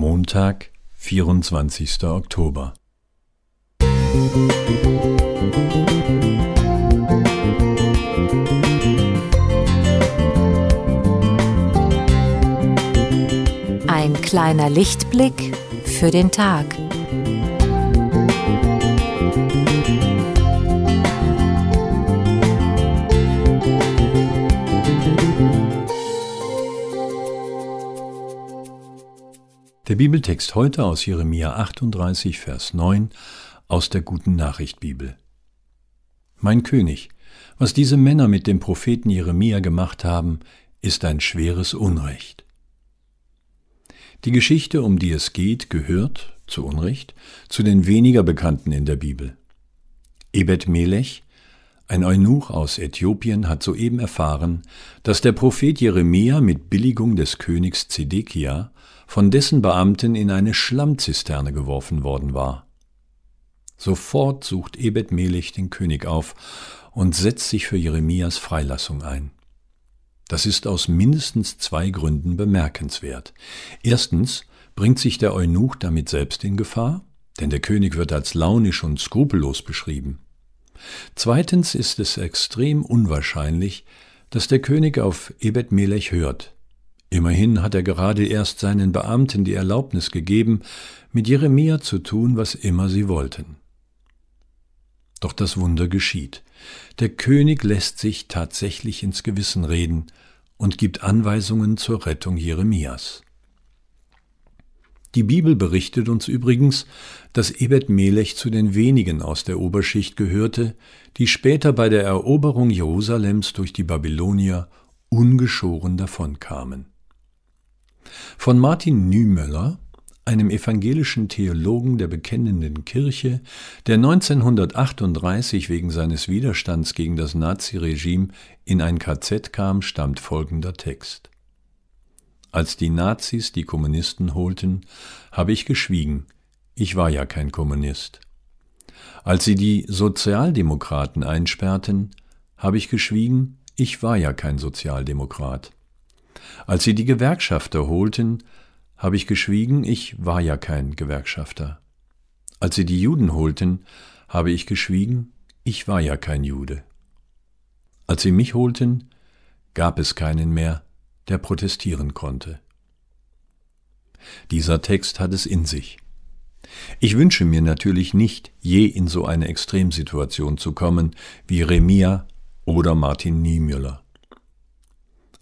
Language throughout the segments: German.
Montag, 24. Oktober. Ein kleiner Lichtblick für den Tag. Der Bibeltext heute aus Jeremia 38, Vers 9 aus der Guten Nachricht Bibel. Mein König, was diese Männer mit dem Propheten Jeremia gemacht haben, ist ein schweres Unrecht. Die Geschichte, um die es geht, gehört, zu Unrecht, zu den weniger bekannten in der Bibel. Ebed Melech, ein Eunuch aus Äthiopien, hat soeben erfahren, dass der Prophet Jeremia mit Billigung des Königs Zedekia von dessen Beamten in eine Schlammzisterne geworfen worden war. Sofort sucht Ebed Melech den König auf und setzt sich für Jeremias Freilassung ein. Das ist aus mindestens zwei Gründen bemerkenswert. Erstens bringt sich der Eunuch damit selbst in Gefahr, denn der König wird als launisch und skrupellos beschrieben. Zweitens ist es extrem unwahrscheinlich, dass der König auf Ebed Melech hört, Immerhin hat er gerade erst seinen Beamten die Erlaubnis gegeben, mit Jeremia zu tun, was immer sie wollten. Doch das Wunder geschieht. Der König lässt sich tatsächlich ins Gewissen reden und gibt Anweisungen zur Rettung Jeremias. Die Bibel berichtet uns übrigens, dass Ebed Melech zu den wenigen aus der Oberschicht gehörte, die später bei der Eroberung Jerusalems durch die Babylonier ungeschoren davonkamen. Von Martin Niemöller, einem evangelischen Theologen der bekennenden Kirche, der 1938 wegen seines Widerstands gegen das Naziregime in ein KZ kam, stammt folgender Text. Als die Nazis die Kommunisten holten, habe ich geschwiegen, ich war ja kein Kommunist. Als sie die Sozialdemokraten einsperrten, habe ich geschwiegen, ich war ja kein Sozialdemokrat. Als sie die Gewerkschafter holten, habe ich geschwiegen, ich war ja kein Gewerkschafter. Als sie die Juden holten, habe ich geschwiegen, ich war ja kein Jude. Als sie mich holten, gab es keinen mehr, der protestieren konnte. Dieser Text hat es in sich. Ich wünsche mir natürlich nicht, je in so eine Extremsituation zu kommen wie Remia oder Martin Niemöller.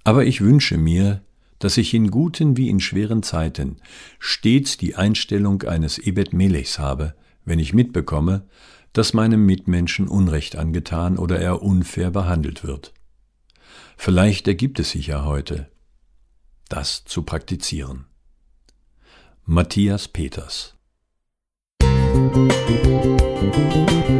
Aber ich wünsche mir, dass ich in guten wie in schweren Zeiten stets die Einstellung eines Ebed Melechs habe, wenn ich mitbekomme, dass meinem Mitmenschen Unrecht angetan oder er unfair behandelt wird. Vielleicht ergibt es sich ja heute, das zu praktizieren. Matthias Peters Musik